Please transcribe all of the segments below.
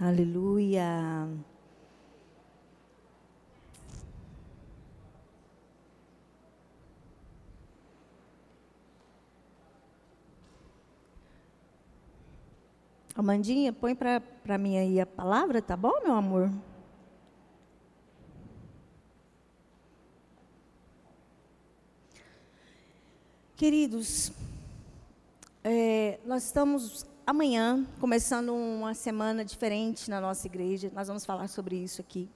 Aleluia. Amandinha, põe para mim aí a palavra, tá bom, meu amor? Queridos, é, nós estamos amanhã começando uma semana diferente na nossa igreja. Nós vamos falar sobre isso aqui.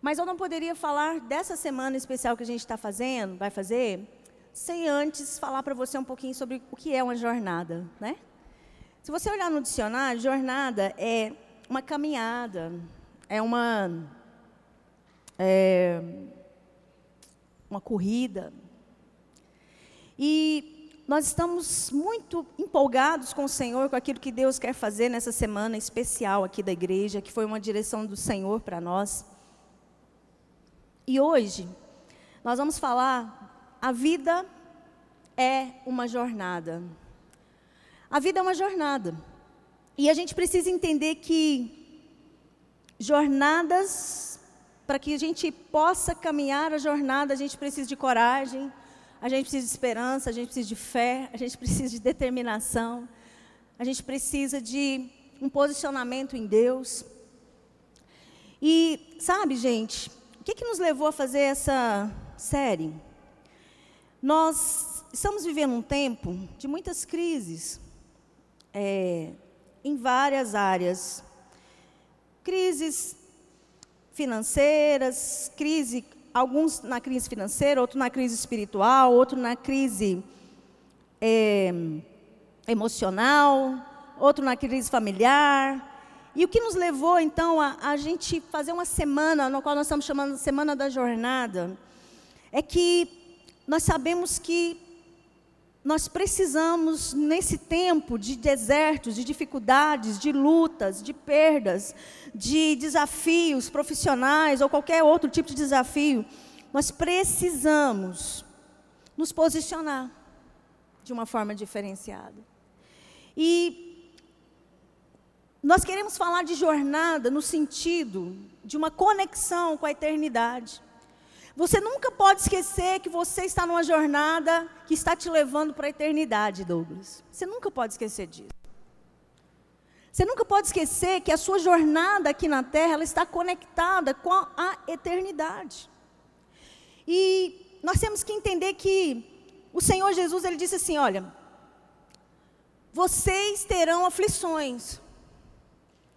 Mas eu não poderia falar dessa semana especial que a gente está fazendo, vai fazer, sem antes falar para você um pouquinho sobre o que é uma jornada, né? Se você olhar no dicionário, jornada é uma caminhada, é uma é, uma corrida. E nós estamos muito empolgados com o Senhor, com aquilo que Deus quer fazer nessa semana especial aqui da igreja, que foi uma direção do Senhor para nós. E hoje nós vamos falar a vida é uma jornada. A vida é uma jornada. E a gente precisa entender que jornadas, para que a gente possa caminhar a jornada, a gente precisa de coragem, a gente precisa de esperança, a gente precisa de fé, a gente precisa de determinação, a gente precisa de um posicionamento em Deus. E, sabe, gente, o que, que nos levou a fazer essa série? Nós estamos vivendo um tempo de muitas crises é, em várias áreas. Crises financeiras, crise, alguns na crise financeira, outros na crise espiritual, outro na crise é, emocional, outro na crise familiar. E o que nos levou, então, a, a gente fazer uma semana, no qual nós estamos chamando de Semana da Jornada, é que nós sabemos que nós precisamos, nesse tempo de desertos, de dificuldades, de lutas, de perdas, de desafios profissionais ou qualquer outro tipo de desafio, nós precisamos nos posicionar de uma forma diferenciada. E nós queremos falar de jornada no sentido de uma conexão com a eternidade. Você nunca pode esquecer que você está numa jornada que está te levando para a eternidade, Douglas. Você nunca pode esquecer disso. Você nunca pode esquecer que a sua jornada aqui na terra ela está conectada com a eternidade. E nós temos que entender que o Senhor Jesus ele disse assim, olha, vocês terão aflições.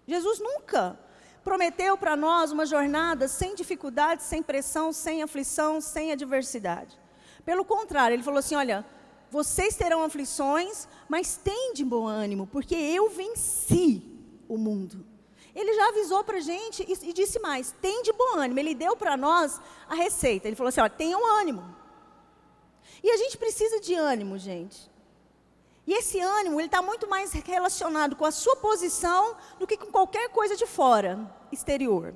Jesus nunca prometeu para nós uma jornada sem dificuldade, sem pressão, sem aflição, sem adversidade. Pelo contrário, ele falou assim: olha, vocês terão aflições, mas tem de bom ânimo, porque eu venci o mundo. Ele já avisou para a gente e, e, disse mais: tem de bom ânimo. Ele deu para nós a receita. Ele falou assim: ó, tenham ânimo. E a gente precisa de ânimo, gente. E esse ânimo, ele está muito mais relacionado com a sua posição do que com qualquer coisa de fora, exterior.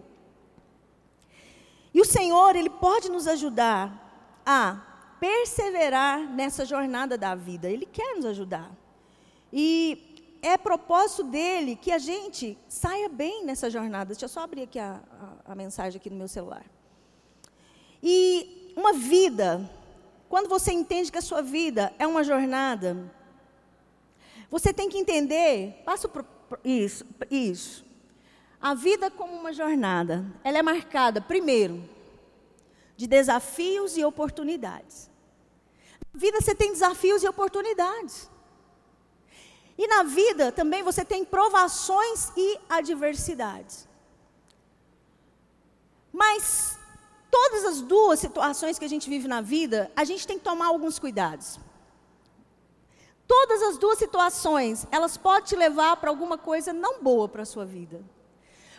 E o Senhor, ele pode nos ajudar a perseverar nessa jornada da vida. Ele quer nos ajudar. E é propósito dele que a gente saia bem nessa jornada. Deixa eu só abrir aqui a, a, a mensagem aqui no meu celular. E uma vida, quando você entende que a sua vida é uma jornada, você tem que entender, passo por isso, isso. A vida como uma jornada, ela é marcada, primeiro, de desafios e oportunidades. Na vida você tem desafios e oportunidades. E na vida também você tem provações e adversidades. Mas todas as duas situações que a gente vive na vida, a gente tem que tomar alguns cuidados. Todas as duas situações, elas podem te levar para alguma coisa não boa para a sua vida.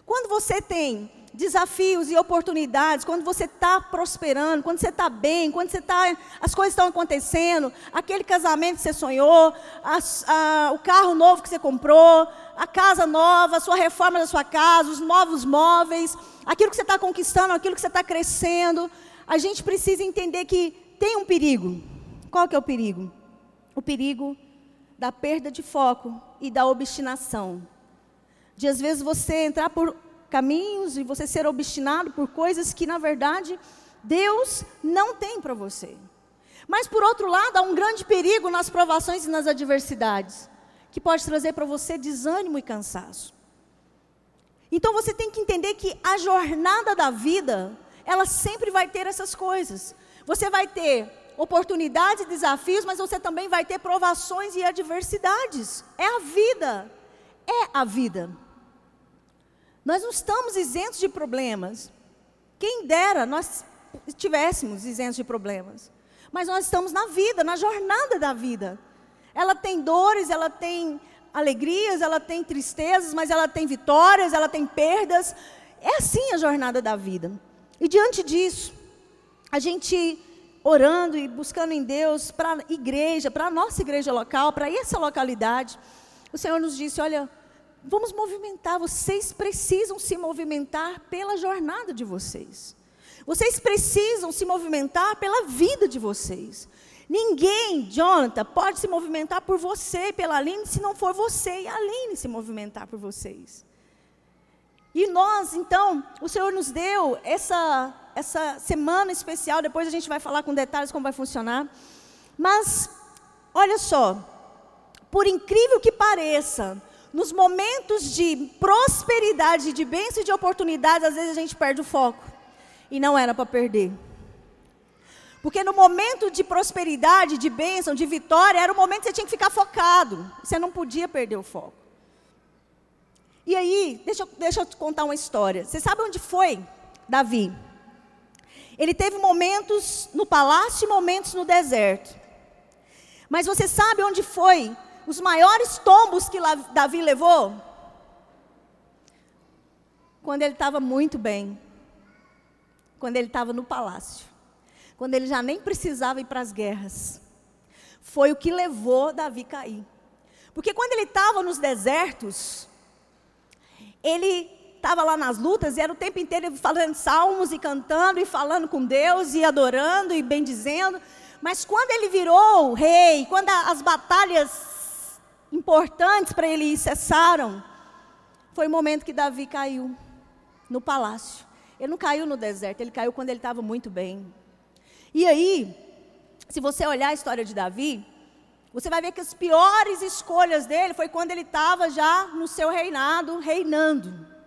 Quando você tem desafios e oportunidades, quando você está prosperando, quando você está bem, quando você está, as coisas estão acontecendo, aquele casamento que você sonhou, a, o carro novo que você comprou, a casa nova, a sua reforma da sua casa, os novos móveis, aquilo que você está conquistando, aquilo que você está crescendo, a gente precisa entender que tem um perigo. Qual que é o perigo? O perigo da perda de foco e da obstinação, de às vezes você entrar por caminhos e você ser obstinado por coisas que na verdade Deus não tem para você. Mas por outro lado, há um grande perigo nas provações e nas adversidades, que pode trazer para você desânimo e cansaço. Então você tem que entender que a jornada da vida, ela sempre vai ter essas coisas. Você vai ter oportunidades e desafios, mas você também vai ter provações e adversidades. É a vida. É a vida. Nós não estamos isentos de problemas. Quem dera nós estivéssemos isentos de problemas. Mas nós estamos na vida, na jornada da vida. Ela tem dores, ela tem alegrias, ela tem tristezas, mas ela tem vitórias, ela tem perdas. É assim a jornada da vida. E diante disso, a gente orando e buscando em Deus para a igreja, para a nossa igreja local, para essa localidade, o Senhor nos disse: olha, vamos movimentar, vocês precisam se movimentar pela jornada de vocês. Vocês precisam se movimentar pela vida de vocês. Ninguém, Jonathan, pode se movimentar por você pela Aline se não for você e a Aline se movimentar por vocês. E nós, então, o Senhor nos deu essa, essa semana especial, depois a gente vai falar com detalhes como vai funcionar. Mas, olha só, por incrível que pareça, nos momentos de prosperidade, de bênção e de oportunidade, às vezes a gente perde o foco e não era para perder. Porque no momento de prosperidade, de bênção, de vitória, era o momento que você tinha que ficar focado. Você não podia perder o foco. E aí, deixa eu, deixa eu te contar uma história. Você sabe onde foi Davi? Ele teve momentos no palácio e momentos no deserto. Mas você sabe onde foi os maiores tombos que Davi levou? Quando ele estava muito bem quando ele estava no palácio, quando ele já nem precisava ir para as guerras. Foi o que levou Davi a cair. Porque quando ele estava nos desertos, ele estava lá nas lutas e era o tempo inteiro falando salmos e cantando e falando com Deus e adorando e bendizendo. Mas quando ele virou rei, quando as batalhas importantes para ele cessaram, foi o momento que Davi caiu no palácio. Ele não caiu no deserto, ele caiu quando ele estava muito bem. E aí, se você olhar a história de Davi, você vai ver que as piores escolhas dele foi quando ele estava já no seu reinado, reinando.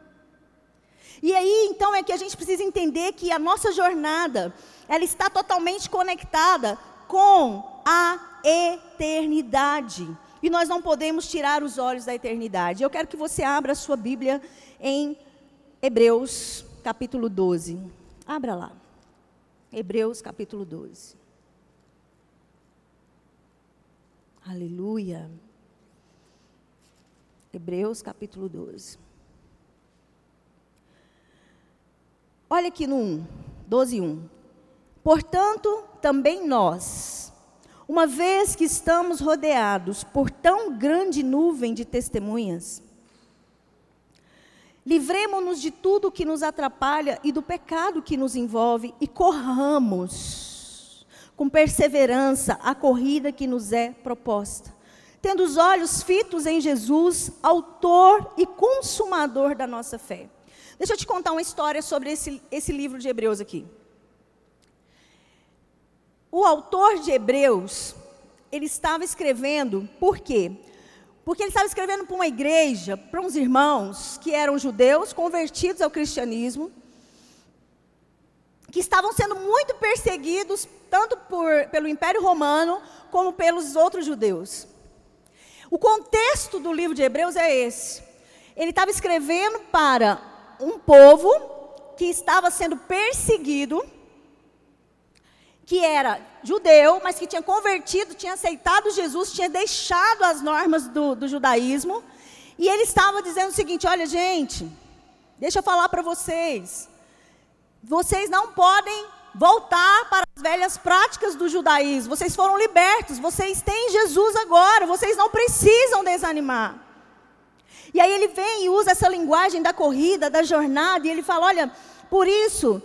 E aí, então, é que a gente precisa entender que a nossa jornada, ela está totalmente conectada com a eternidade. E nós não podemos tirar os olhos da eternidade. Eu quero que você abra a sua Bíblia em Hebreus capítulo 12. Abra lá. Hebreus, capítulo 12. Aleluia. Hebreus, capítulo 12. Olha aqui no 1, 12, 1. Portanto, também nós, uma vez que estamos rodeados por tão grande nuvem de testemunhas, Livremos-nos de tudo que nos atrapalha e do pecado que nos envolve e corramos com perseverança a corrida que nos é proposta. Tendo os olhos fitos em Jesus, autor e consumador da nossa fé. Deixa eu te contar uma história sobre esse, esse livro de Hebreus aqui. O autor de Hebreus, ele estava escrevendo, por quê? Porque ele estava escrevendo para uma igreja, para uns irmãos que eram judeus, convertidos ao cristianismo, que estavam sendo muito perseguidos, tanto por, pelo Império Romano, como pelos outros judeus. O contexto do livro de Hebreus é esse. Ele estava escrevendo para um povo que estava sendo perseguido, que era judeu, mas que tinha convertido, tinha aceitado Jesus, tinha deixado as normas do, do judaísmo. E ele estava dizendo o seguinte: olha, gente, deixa eu falar para vocês. Vocês não podem voltar para as velhas práticas do judaísmo. Vocês foram libertos, vocês têm Jesus agora, vocês não precisam desanimar. E aí ele vem e usa essa linguagem da corrida, da jornada, e ele fala: olha, por isso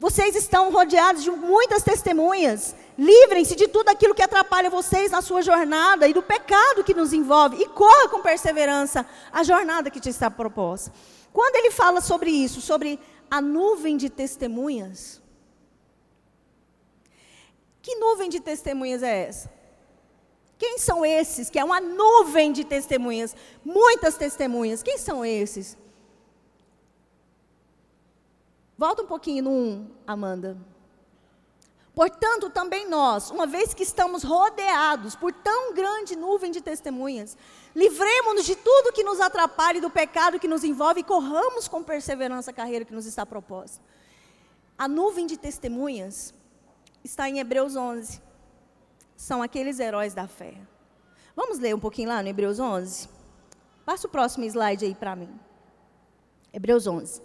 vocês estão rodeados de muitas testemunhas. Livrem-se de tudo aquilo que atrapalha vocês na sua jornada e do pecado que nos envolve. E corra com perseverança a jornada que te está proposta. Quando ele fala sobre isso, sobre a nuvem de testemunhas, que nuvem de testemunhas é essa? Quem são esses? Que é uma nuvem de testemunhas, muitas testemunhas. Quem são esses? Volta um pouquinho no 1, Amanda. Portanto, também nós, uma vez que estamos rodeados por tão grande nuvem de testemunhas, livremos-nos de tudo que nos atrapalhe do pecado que nos envolve e corramos com perseverança a carreira que nos está proposta. A nuvem de testemunhas está em Hebreus 11. São aqueles heróis da fé. Vamos ler um pouquinho lá no Hebreus 11? Passa o próximo slide aí para mim. Hebreus 11.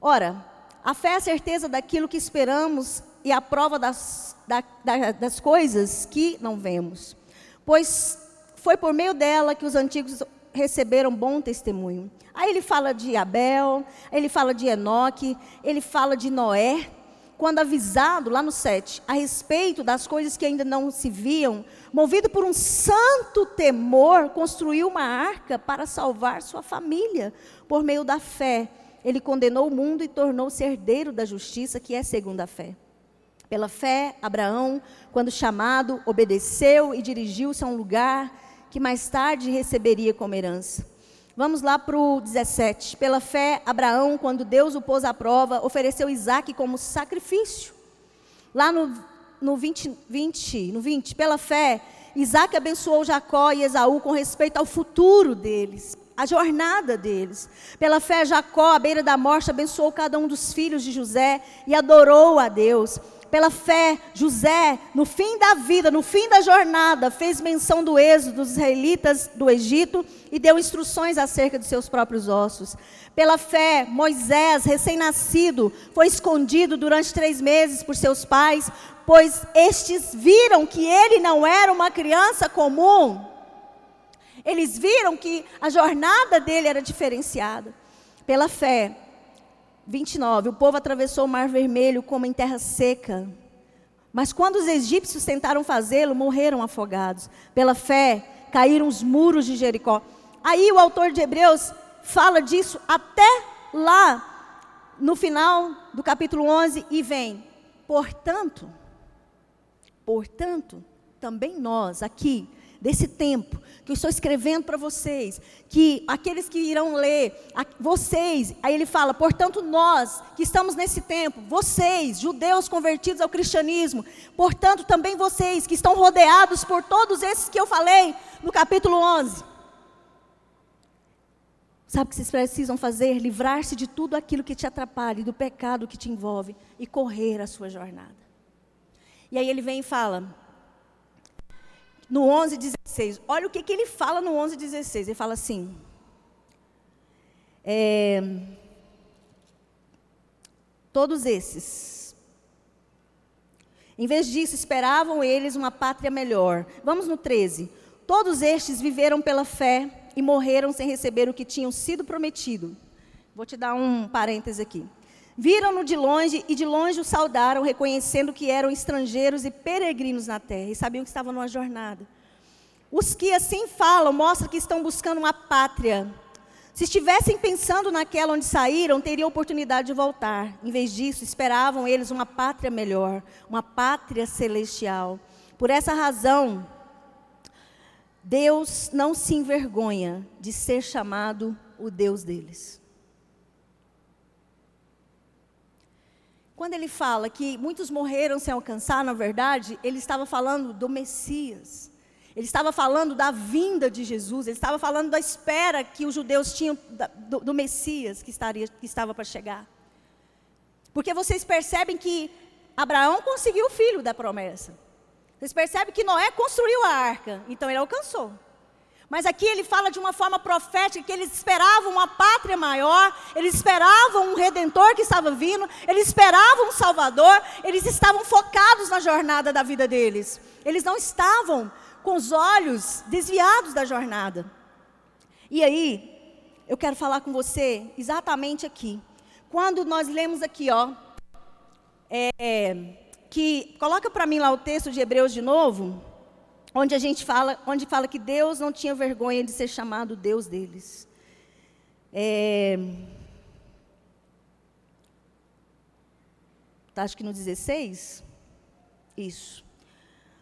Ora, a fé é a certeza daquilo que esperamos e a prova das, da, da, das coisas que não vemos. Pois foi por meio dela que os antigos receberam bom testemunho. Aí ele fala de Abel, ele fala de Enoque, ele fala de Noé. Quando avisado, lá no 7, a respeito das coisas que ainda não se viam, movido por um santo temor, construiu uma arca para salvar sua família, por meio da fé ele condenou o mundo e tornou-se herdeiro da justiça, que é segundo a fé. Pela fé, Abraão, quando chamado, obedeceu e dirigiu-se a um lugar que mais tarde receberia como herança. Vamos lá para o 17. Pela fé, Abraão, quando Deus o pôs à prova, ofereceu Isaac como sacrifício. Lá no, no, 20, 20, no 20, pela fé, Isaac abençoou Jacó e Esaú com respeito ao futuro deles a jornada deles. Pela fé, Jacó, à beira da morte, abençoou cada um dos filhos de José e adorou a Deus. Pela fé, José, no fim da vida, no fim da jornada, fez menção do êxodo dos israelitas do Egito e deu instruções acerca de seus próprios ossos. Pela fé, Moisés, recém-nascido, foi escondido durante três meses por seus pais, pois estes viram que ele não era uma criança comum eles viram que a jornada dele era diferenciada. Pela fé. 29. O povo atravessou o Mar Vermelho como em terra seca. Mas quando os egípcios tentaram fazê-lo, morreram afogados. Pela fé, caíram os muros de Jericó. Aí o autor de Hebreus fala disso até lá no final do capítulo 11 e vem. Portanto, portanto, também nós aqui desse tempo que eu estou escrevendo para vocês, que aqueles que irão ler, vocês, aí ele fala, portanto, nós que estamos nesse tempo, vocês, judeus convertidos ao cristianismo, portanto, também vocês que estão rodeados por todos esses que eu falei no capítulo 11. Sabe o que vocês precisam fazer? Livrar-se de tudo aquilo que te atrapalha, do pecado que te envolve e correr a sua jornada. E aí ele vem e fala: no 11, 16. Olha o que, que ele fala no 11, 16. Ele fala assim: é, Todos esses, em vez disso, esperavam eles uma pátria melhor. Vamos no 13. Todos estes viveram pela fé e morreram sem receber o que tinham sido prometido. Vou te dar um parêntese aqui. Viram-no de longe e de longe o saudaram, reconhecendo que eram estrangeiros e peregrinos na terra e sabiam que estavam numa jornada. Os que assim falam mostram que estão buscando uma pátria. Se estivessem pensando naquela onde saíram, teriam oportunidade de voltar. Em vez disso, esperavam eles uma pátria melhor, uma pátria celestial. Por essa razão, Deus não se envergonha de ser chamado o Deus deles. Quando ele fala que muitos morreram sem alcançar, na verdade, ele estava falando do Messias. Ele estava falando da vinda de Jesus, ele estava falando da espera que os judeus tinham do, do Messias que, estaria, que estava para chegar. Porque vocês percebem que Abraão conseguiu o filho da promessa. Vocês percebem que Noé construiu a arca, então ele alcançou. Mas aqui ele fala de uma forma profética que eles esperavam uma pátria maior, eles esperavam um redentor que estava vindo, eles esperavam um salvador, eles estavam focados na jornada da vida deles. Eles não estavam com os olhos desviados da jornada. E aí, eu quero falar com você exatamente aqui. Quando nós lemos aqui, ó, é, que coloca para mim lá o texto de Hebreus de novo, onde a gente fala, onde fala que Deus não tinha vergonha de ser chamado Deus deles. É, tá, acho que no 16. Isso.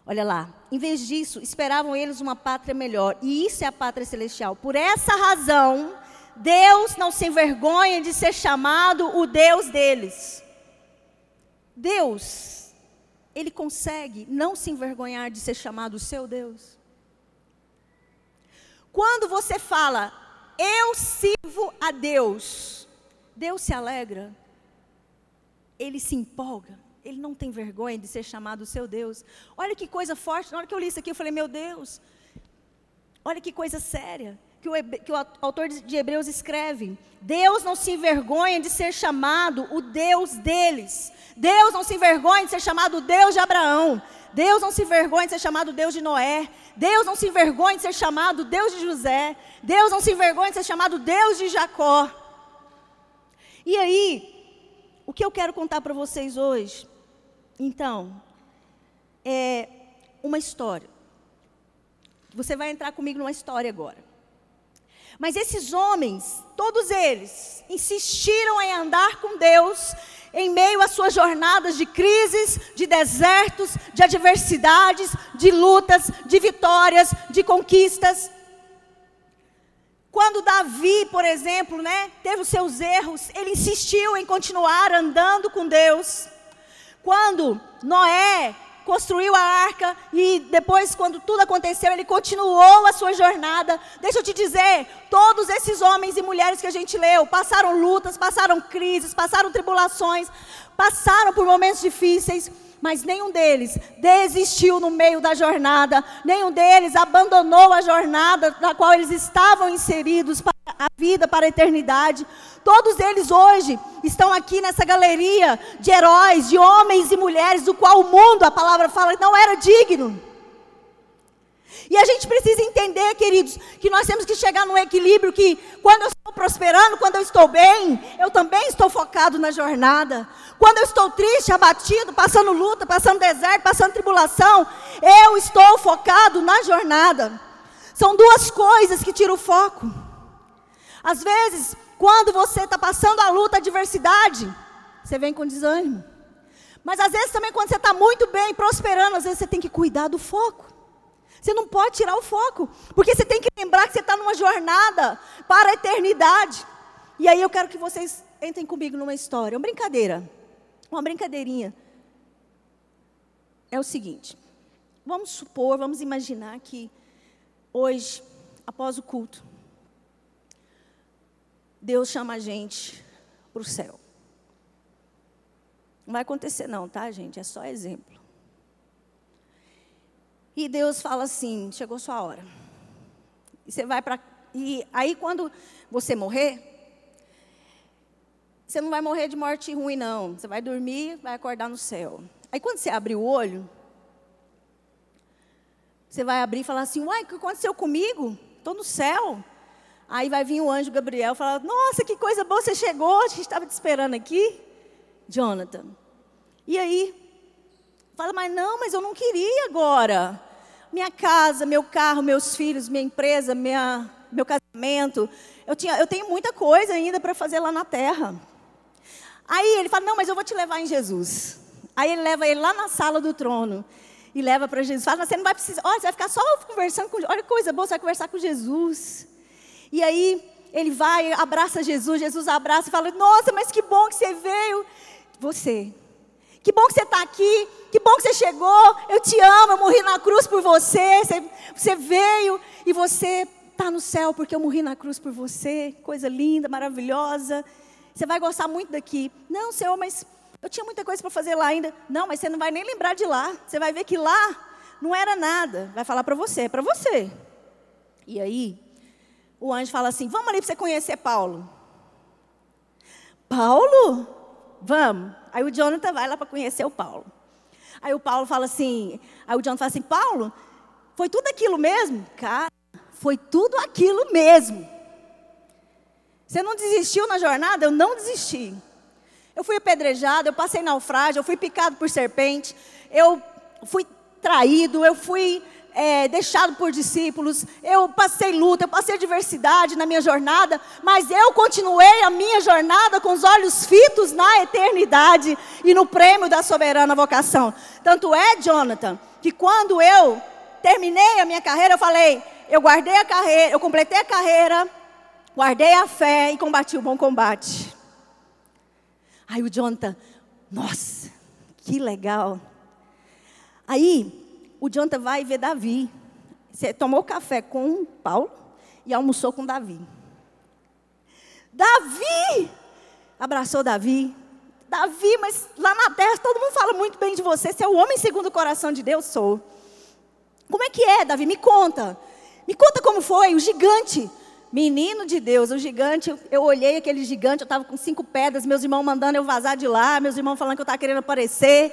Olha lá, em vez disso, esperavam eles uma pátria melhor, e isso é a pátria celestial. Por essa razão, Deus não se envergonha de ser chamado o Deus deles. Deus, Ele consegue não se envergonhar de ser chamado o seu Deus. Quando você fala, eu sirvo a Deus, Deus se alegra, Ele se empolga. Ele não tem vergonha de ser chamado seu Deus. Olha que coisa forte. Na hora que eu li isso aqui, eu falei, meu Deus. Olha que coisa séria. Que o, que o autor de Hebreus escreve. Deus não se envergonha de ser chamado o Deus deles. Deus não se envergonha de ser chamado o Deus de Abraão. Deus não se envergonha de ser chamado Deus de Noé. Deus não se envergonha de ser chamado Deus de José. Deus não se envergonha de ser chamado Deus de Jacó. E aí, o que eu quero contar para vocês hoje então, é uma história. Você vai entrar comigo numa história agora. Mas esses homens, todos eles, insistiram em andar com Deus em meio às suas jornadas de crises, de desertos, de adversidades, de lutas, de vitórias, de conquistas. Quando Davi, por exemplo, né, teve os seus erros, ele insistiu em continuar andando com Deus. Quando Noé construiu a arca e depois, quando tudo aconteceu, ele continuou a sua jornada. Deixa eu te dizer: todos esses homens e mulheres que a gente leu passaram lutas, passaram crises, passaram tribulações, passaram por momentos difíceis. Mas nenhum deles desistiu no meio da jornada, nenhum deles abandonou a jornada na qual eles estavam inseridos a vida, para a eternidade. Todos eles hoje estão aqui nessa galeria de heróis, de homens e mulheres, do qual o mundo, a palavra fala, não era digno. E a gente precisa entender, queridos, que nós temos que chegar num equilíbrio que quando eu estou prosperando, quando eu estou bem, eu também estou focado na jornada. Quando eu estou triste, abatido, passando luta, passando deserto, passando tribulação, eu estou focado na jornada. São duas coisas que tiram o foco. Às vezes, quando você está passando a luta, a adversidade, você vem com desânimo. Mas às vezes também quando você está muito bem, prosperando, às vezes você tem que cuidar do foco. Você não pode tirar o foco, porque você tem que lembrar que você está numa jornada para a eternidade. E aí eu quero que vocês entrem comigo numa história, uma brincadeira, uma brincadeirinha. É o seguinte: vamos supor, vamos imaginar que hoje, após o culto, Deus chama a gente para o céu. Não vai acontecer, não, tá, gente? É só exemplo. E Deus fala assim: chegou sua hora. E você vai para. E aí, quando você morrer, você não vai morrer de morte ruim, não. Você vai dormir, vai acordar no céu. Aí, quando você abrir o olho, você vai abrir e falar assim: Uai, o que aconteceu comigo? Estou no céu. Aí vai vir o anjo Gabriel e falar: Nossa, que coisa boa, você chegou, a gente estava te esperando aqui, Jonathan. E aí, fala, mas não, mas eu não queria agora. Minha casa, meu carro, meus filhos, minha empresa, minha, meu casamento. Eu, tinha, eu tenho muita coisa ainda para fazer lá na terra. Aí ele fala: Não, mas eu vou te levar em Jesus. Aí ele leva ele lá na sala do trono e leva para Jesus. Fala: Você não vai precisar, olha, você vai ficar só conversando com. Olha que coisa boa, você vai conversar com Jesus. E aí ele vai, abraça Jesus, Jesus abraça e fala: Nossa, mas que bom que você veio. Você. Que bom que você está aqui. Que bom que você chegou. Eu te amo. Eu morri na cruz por você. Você, você veio e você está no céu porque eu morri na cruz por você. Coisa linda, maravilhosa. Você vai gostar muito daqui. Não, Senhor, mas eu tinha muita coisa para fazer lá ainda. Não, mas você não vai nem lembrar de lá. Você vai ver que lá não era nada. Vai falar para você, é para você. E aí, o anjo fala assim: Vamos ali para você conhecer Paulo. Paulo? Vamos. Aí o Jonathan vai lá para conhecer o Paulo. Aí o Paulo fala assim: Aí o Jonathan fala assim: Paulo, foi tudo aquilo mesmo? Cara, foi tudo aquilo mesmo. Você não desistiu na jornada? Eu não desisti. Eu fui apedrejado, eu passei naufrágio, eu fui picado por serpente, eu fui traído, eu fui é, deixado por discípulos, eu passei luta, eu passei diversidade na minha jornada, mas eu continuei a minha jornada com os olhos fitos na eternidade e no prêmio da soberana vocação. Tanto é, Jonathan, que quando eu terminei a minha carreira, eu falei: eu guardei a carreira, eu completei a carreira, guardei a fé e combati o bom combate. Aí o Jonathan, nossa, que legal. Aí o Jonathan vai ver Davi. Você tomou café com Paulo e almoçou com Davi. Davi! Abraçou Davi. Davi, mas lá na terra todo mundo fala muito bem de você. Você é o homem segundo o coração de Deus, sou. Como é que é, Davi? Me conta. Me conta como foi, o gigante. Menino de Deus, o gigante, eu olhei aquele gigante, eu estava com cinco pedras, meus irmãos mandando eu vazar de lá, meus irmãos falando que eu estava querendo aparecer.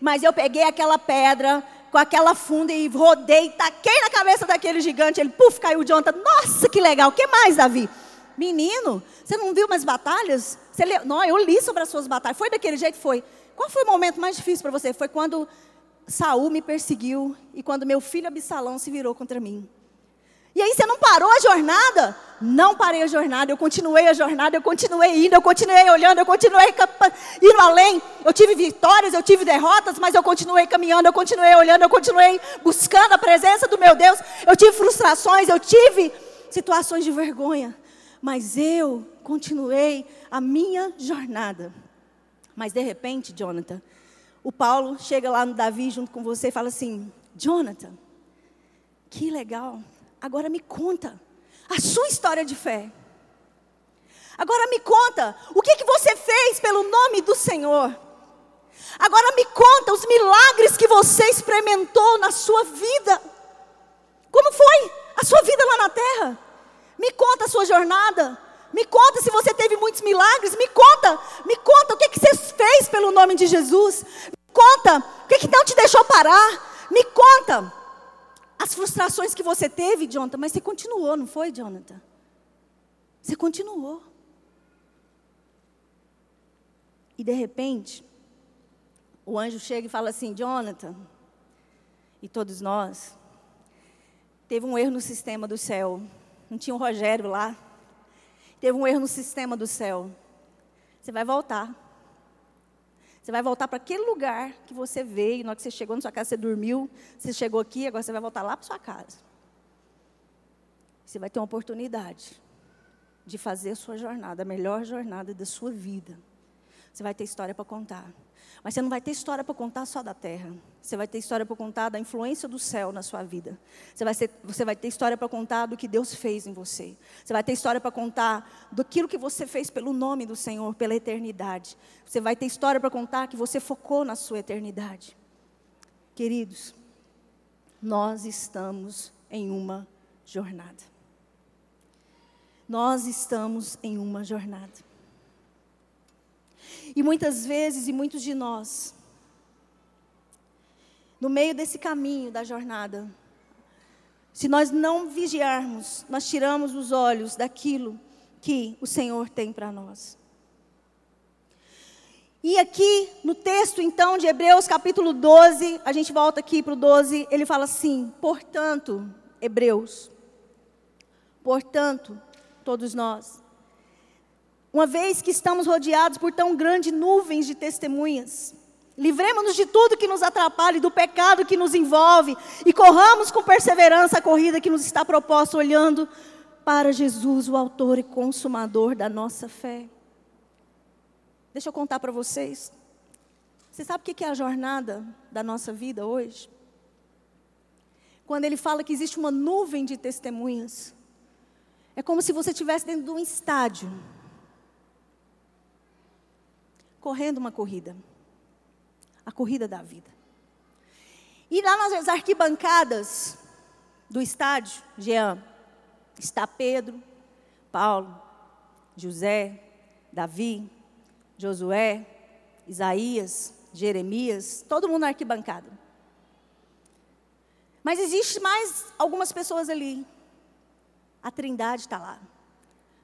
Mas eu peguei aquela pedra, com aquela funda e rodei, taquei na cabeça daquele gigante. Ele, puf, caiu de ontem. Nossa, que legal. O que mais, Davi? Menino, você não viu mais batalhas? Você leu? Não, eu li sobre as suas batalhas. Foi daquele jeito? Foi. Qual foi o momento mais difícil para você? Foi quando Saul me perseguiu e quando meu filho Absalão se virou contra mim. E aí você não parou a jornada? Não parei a jornada, eu continuei a jornada, eu continuei indo, eu continuei olhando, eu continuei indo além. Eu tive vitórias, eu tive derrotas, mas eu continuei caminhando, eu continuei olhando, eu continuei buscando a presença do meu Deus. Eu tive frustrações, eu tive situações de vergonha, mas eu continuei a minha jornada. Mas de repente, Jonathan, o Paulo chega lá no Davi junto com você e fala assim: Jonathan, que legal. Agora me conta a sua história de fé. Agora me conta o que, que você fez pelo nome do Senhor. Agora me conta os milagres que você experimentou na sua vida. Como foi a sua vida lá na terra? Me conta a sua jornada. Me conta se você teve muitos milagres. Me conta, me conta o que, que você fez pelo nome de Jesus. Me conta o que, que não te deixou parar. Me conta as frustrações que você teve, Jonathan, mas você continuou, não foi, Jonathan? Você continuou. E de repente, o anjo chega e fala assim: Jonathan, e todos nós, teve um erro no sistema do céu. Não tinha o Rogério lá. Teve um erro no sistema do céu. Você vai voltar. Você vai voltar para aquele lugar que você veio, na hora que você chegou na sua casa, você dormiu, você chegou aqui, agora você vai voltar lá para sua casa. Você vai ter uma oportunidade de fazer a sua jornada, a melhor jornada da sua vida. Você vai ter história para contar. Mas você não vai ter história para contar só da terra. Você vai ter história para contar da influência do céu na sua vida. Você vai, ser, você vai ter história para contar do que Deus fez em você. Você vai ter história para contar daquilo que você fez pelo nome do Senhor, pela eternidade. Você vai ter história para contar que você focou na sua eternidade. Queridos, nós estamos em uma jornada. Nós estamos em uma jornada. E muitas vezes, e muitos de nós, no meio desse caminho da jornada, se nós não vigiarmos, nós tiramos os olhos daquilo que o Senhor tem para nós. E aqui no texto então de Hebreus capítulo 12, a gente volta aqui para o 12, ele fala assim: portanto, Hebreus, portanto, todos nós, uma vez que estamos rodeados por tão grandes nuvens de testemunhas. Livremos-nos de tudo que nos atrapalhe, do pecado que nos envolve, e corramos com perseverança a corrida que nos está proposta, olhando para Jesus, o Autor e Consumador da nossa fé. Deixa eu contar para vocês. Você sabe o que é a jornada da nossa vida hoje? Quando ele fala que existe uma nuvem de testemunhas, é como se você estivesse dentro de um estádio correndo uma corrida. A corrida da vida. E lá nas arquibancadas do estádio, Jean, está Pedro, Paulo, José, Davi, Josué, Isaías, Jeremias, todo mundo na arquibancada. Mas existe mais algumas pessoas ali. A Trindade está lá.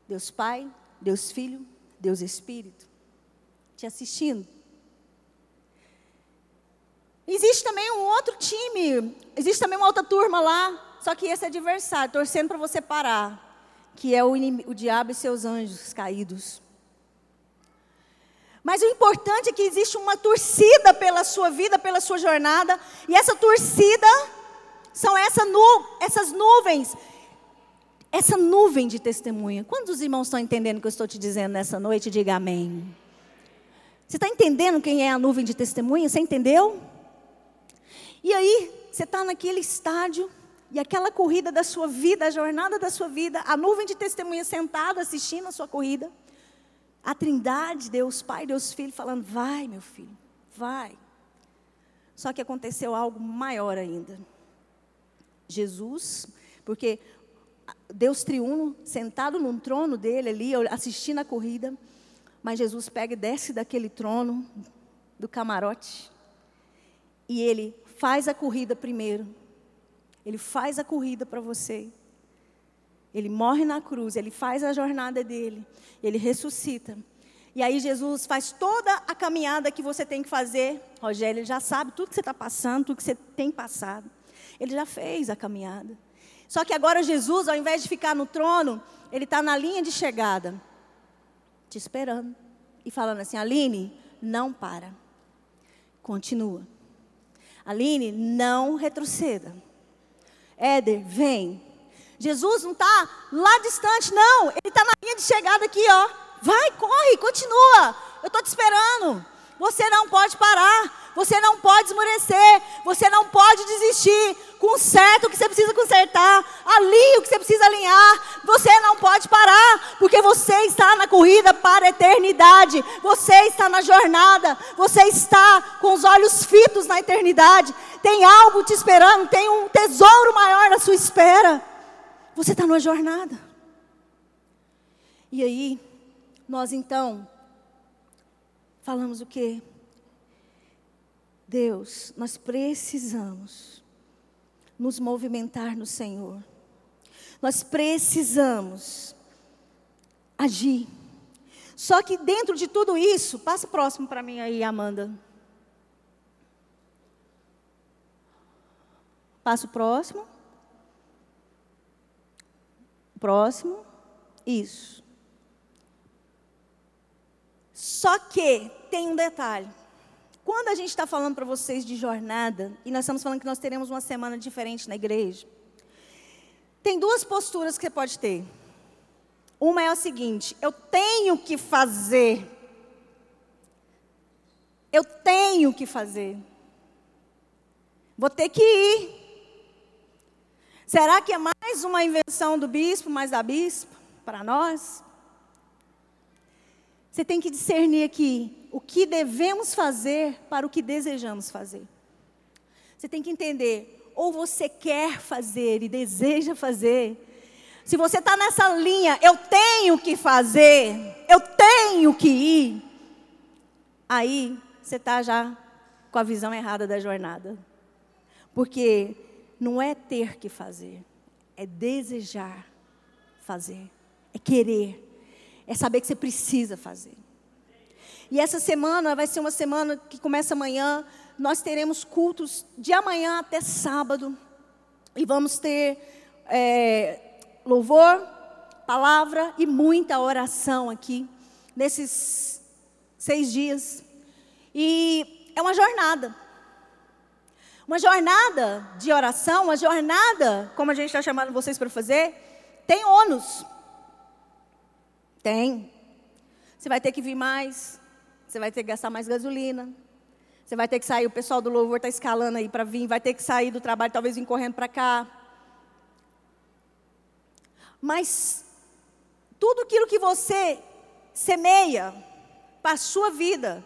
Deus Pai, Deus Filho, Deus Espírito. Te assistindo. Existe também um outro time, existe também uma outra turma lá, só que esse é adversário, torcendo para você parar, que é o, o diabo e seus anjos caídos. Mas o importante é que existe uma torcida pela sua vida, pela sua jornada, e essa torcida são essa nu, essas nuvens, essa nuvem de testemunha. Quantos irmãos estão entendendo o que eu estou te dizendo nessa noite? Diga amém. Você está entendendo quem é a nuvem de testemunha? Você entendeu? E aí, você está naquele estádio, e aquela corrida da sua vida, a jornada da sua vida, a nuvem de testemunha sentada assistindo a sua corrida, a trindade, Deus Pai, Deus Filho, falando: vai, meu filho, vai. Só que aconteceu algo maior ainda. Jesus, porque Deus triuno, sentado num trono dele ali, assistindo a corrida, mas Jesus pega e desce daquele trono, do camarote, e ele faz a corrida primeiro. Ele faz a corrida para você. Ele morre na cruz, ele faz a jornada dele, ele ressuscita. E aí Jesus faz toda a caminhada que você tem que fazer. Rogério, ele já sabe tudo que você está passando, tudo que você tem passado. Ele já fez a caminhada. Só que agora Jesus, ao invés de ficar no trono, ele está na linha de chegada, te esperando. E falando assim, Aline, não para. Continua. Aline, não retroceda. Éder, vem. Jesus não está lá distante, não. Ele está na linha de chegada aqui, ó. Vai, corre, continua. Eu estou te esperando. Você não pode parar. Você não pode esmorecer. Você não pode desistir. Conserta o que você precisa consertar. Alinhe o que você precisa alinhar. Você não pode parar. Porque você está na corrida para a eternidade. Você está na jornada. Você está com os olhos fitos na eternidade. Tem algo te esperando. Tem um tesouro maior na sua espera. Você está numa jornada. E aí, nós então falamos o quê? Deus, nós precisamos nos movimentar no Senhor. Nós precisamos agir. Só que dentro de tudo isso, passa próximo para mim aí, Amanda. Passa o próximo. Próximo. Isso. Só que tem um detalhe. Quando a gente está falando para vocês de jornada, e nós estamos falando que nós teremos uma semana diferente na igreja, tem duas posturas que você pode ter. Uma é o seguinte: eu tenho que fazer. Eu tenho que fazer. Vou ter que ir. Será que é mais uma invenção do bispo, mais da bispa, para nós? Você tem que discernir aqui o que devemos fazer para o que desejamos fazer. Você tem que entender, ou você quer fazer e deseja fazer. Se você está nessa linha, eu tenho que fazer, eu tenho que ir, aí você está já com a visão errada da jornada. Porque não é ter que fazer, é desejar fazer, é querer, é saber que você precisa fazer. E essa semana vai ser uma semana que começa amanhã. Nós teremos cultos de amanhã até sábado. E vamos ter é, louvor, palavra e muita oração aqui, nesses seis dias. E é uma jornada. Uma jornada de oração, uma jornada, como a gente está chamando vocês para fazer, tem ônus. Tem. Você vai ter que vir mais, você vai ter que gastar mais gasolina. Você vai ter que sair, o pessoal do louvor está escalando aí para vir, vai ter que sair do trabalho, talvez vir correndo para cá. Mas tudo aquilo que você semeia para a sua vida,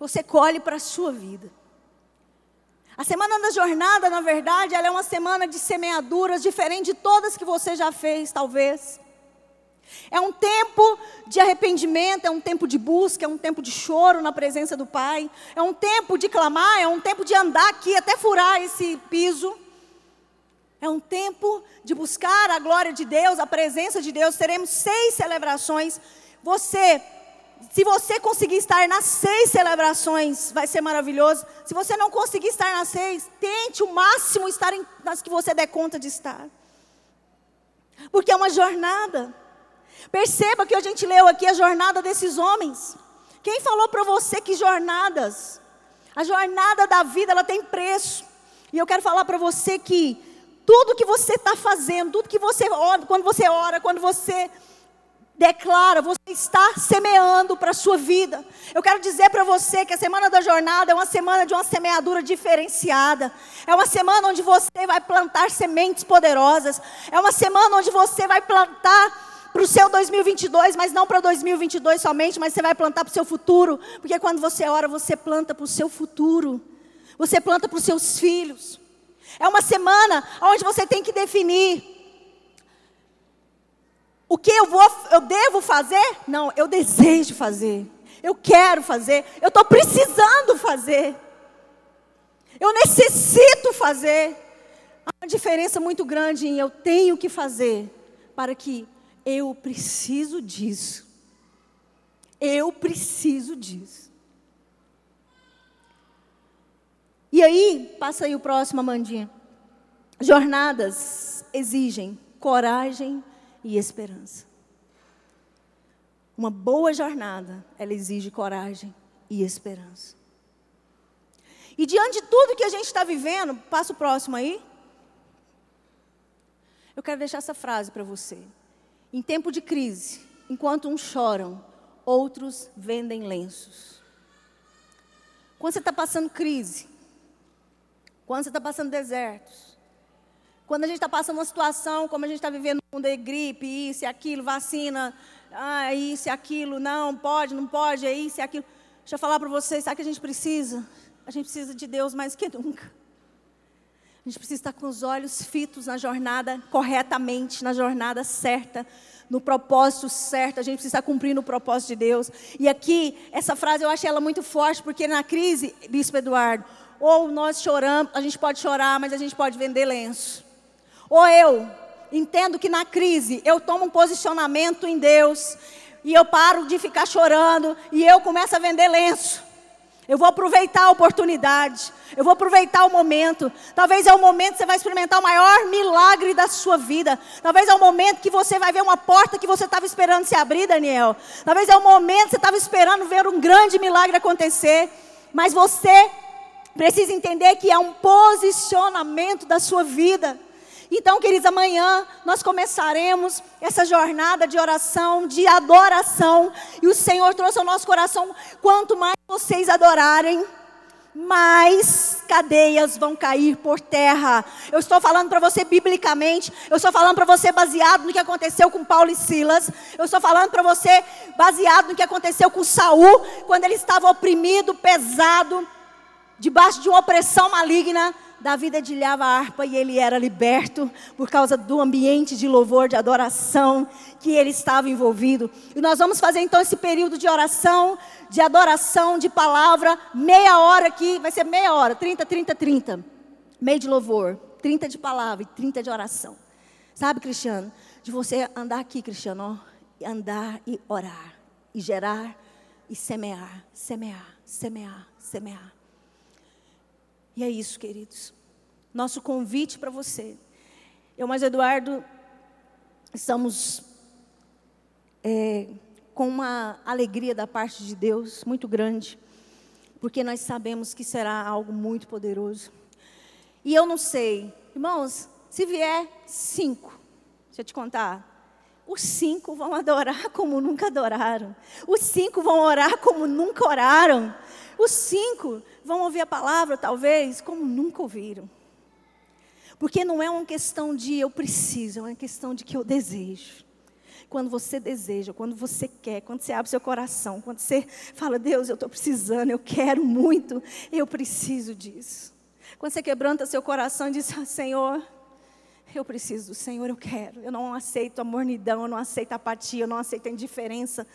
você colhe para a sua vida. A semana da jornada, na verdade, ela é uma semana de semeaduras, diferente de todas que você já fez, talvez. É um tempo de arrependimento, é um tempo de busca, é um tempo de choro na presença do Pai, é um tempo de clamar, é um tempo de andar aqui até furar esse piso. É um tempo de buscar a glória de Deus, a presença de Deus. Teremos seis celebrações. Você se você conseguir estar nas seis celebrações, vai ser maravilhoso. Se você não conseguir estar nas seis, tente o máximo estar nas que você der conta de estar. Porque é uma jornada. Perceba que a gente leu aqui a jornada desses homens. Quem falou para você que jornadas? A jornada da vida ela tem preço. E eu quero falar para você que tudo que você está fazendo, tudo que você ora, quando você ora, quando você declara, você está semeando para a sua vida. Eu quero dizer para você que a semana da jornada é uma semana de uma semeadura diferenciada. É uma semana onde você vai plantar sementes poderosas. É uma semana onde você vai plantar para o seu 2022, mas não para 2022 somente, mas você vai plantar para o seu futuro. Porque quando você ora, você planta para o seu futuro. Você planta para os seus filhos. É uma semana onde você tem que definir o que eu vou, eu devo fazer? Não, eu desejo fazer. Eu quero fazer. Eu estou precisando fazer. Eu necessito fazer. Há uma diferença muito grande em eu tenho que fazer para que eu preciso disso. Eu preciso disso. E aí, passa aí o próximo, Amandinha. Jornadas exigem coragem e esperança. Uma boa jornada, ela exige coragem e esperança. E diante de tudo que a gente está vivendo, passa o próximo aí. Eu quero deixar essa frase para você. Em tempo de crise, enquanto uns choram, outros vendem lenços. Quando você está passando crise, quando você está passando desertos, quando a gente está passando uma situação, como a gente está vivendo um mundo de gripe, isso e aquilo, vacina, ah, isso e aquilo, não, pode, não pode, é isso e aquilo. Deixa eu falar para vocês, sabe o que a gente precisa? A gente precisa de Deus mais que nunca. A gente precisa estar com os olhos fitos na jornada corretamente, na jornada certa, no propósito certo. A gente precisa cumprir no propósito de Deus. E aqui, essa frase eu achei ela muito forte, porque na crise, Bispo Eduardo, ou nós choramos, a gente pode chorar, mas a gente pode vender lenço. Ou eu entendo que na crise eu tomo um posicionamento em Deus e eu paro de ficar chorando e eu começo a vender lenço. Eu vou aproveitar a oportunidade. Eu vou aproveitar o momento. Talvez é o momento que você vai experimentar o maior milagre da sua vida. Talvez é o momento que você vai ver uma porta que você estava esperando se abrir, Daniel. Talvez é o momento que você estava esperando ver um grande milagre acontecer. Mas você precisa entender que é um posicionamento da sua vida. Então, queridos, amanhã nós começaremos essa jornada de oração, de adoração. E o Senhor trouxe ao nosso coração: quanto mais vocês adorarem, mais cadeias vão cair por terra. Eu estou falando para você biblicamente, eu estou falando para você baseado no que aconteceu com Paulo e Silas, eu estou falando para você baseado no que aconteceu com Saul, quando ele estava oprimido, pesado, debaixo de uma opressão maligna. Davi dedilhava a harpa e ele era liberto por causa do ambiente de louvor, de adoração que ele estava envolvido. E nós vamos fazer então esse período de oração, de adoração, de palavra, meia hora aqui, vai ser meia hora, 30, 30, 30. Meio de louvor, 30 de palavra e 30 de oração. Sabe, Cristiano, de você andar aqui, Cristiano, ó, andar e orar, e gerar e semear, semear, semear, semear. E é isso, queridos. Nosso convite para você. Eu mais Eduardo estamos é, com uma alegria da parte de Deus muito grande, porque nós sabemos que será algo muito poderoso. E eu não sei, irmãos, se vier cinco, deixa eu te contar, os cinco vão adorar como nunca adoraram. Os cinco vão orar como nunca oraram. Os cinco vão ouvir a palavra, talvez, como nunca ouviram. Porque não é uma questão de eu preciso, é uma questão de que eu desejo. Quando você deseja, quando você quer, quando você abre seu coração, quando você fala, Deus, eu estou precisando, eu quero muito, eu preciso disso. Quando você quebranta seu coração e diz, ah, Senhor, eu preciso do Senhor, eu quero. Eu não aceito a mornidão, eu não aceito a apatia, eu não aceito a indiferença.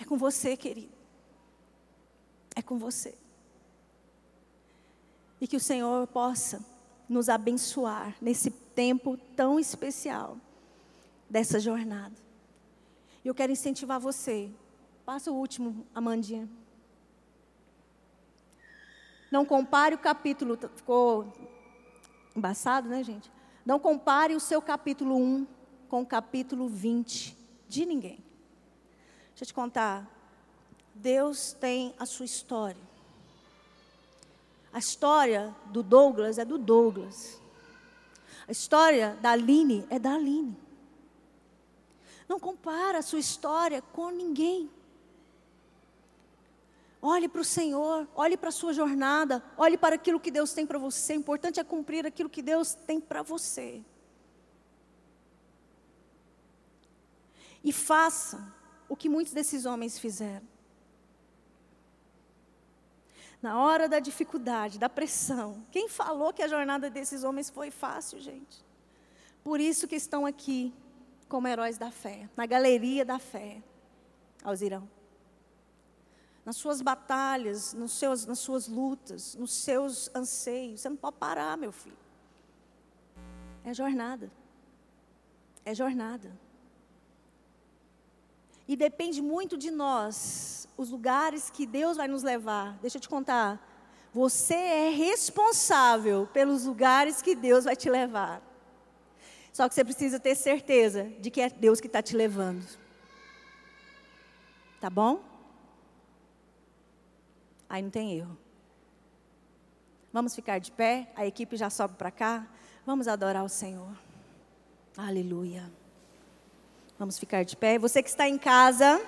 É com você, querido. É com você. E que o Senhor possa nos abençoar nesse tempo tão especial dessa jornada. E eu quero incentivar você Passa o último, Amandinha. Não compare o capítulo, ficou embaçado, né, gente? Não compare o seu capítulo 1 com o capítulo 20 de ninguém. Deixa eu te contar. Deus tem a sua história. A história do Douglas é do Douglas. A história da Aline é da Aline. Não compara a sua história com ninguém. Olhe para o Senhor, olhe para a sua jornada, olhe para aquilo que Deus tem para você. O importante é cumprir aquilo que Deus tem para você. E faça o que muitos desses homens fizeram. Na hora da dificuldade, da pressão, quem falou que a jornada desses homens foi fácil, gente? Por isso que estão aqui como heróis da fé, na galeria da fé. Alzirão nas suas batalhas, nos seus, nas suas lutas, nos seus anseios. Você não pode parar, meu filho. É jornada. É jornada. E depende muito de nós, os lugares que Deus vai nos levar. Deixa eu te contar. Você é responsável pelos lugares que Deus vai te levar. Só que você precisa ter certeza de que é Deus que está te levando. Tá bom? Aí não tem erro. Vamos ficar de pé, a equipe já sobe para cá. Vamos adorar o Senhor. Aleluia. Vamos ficar de pé. Você que está em casa,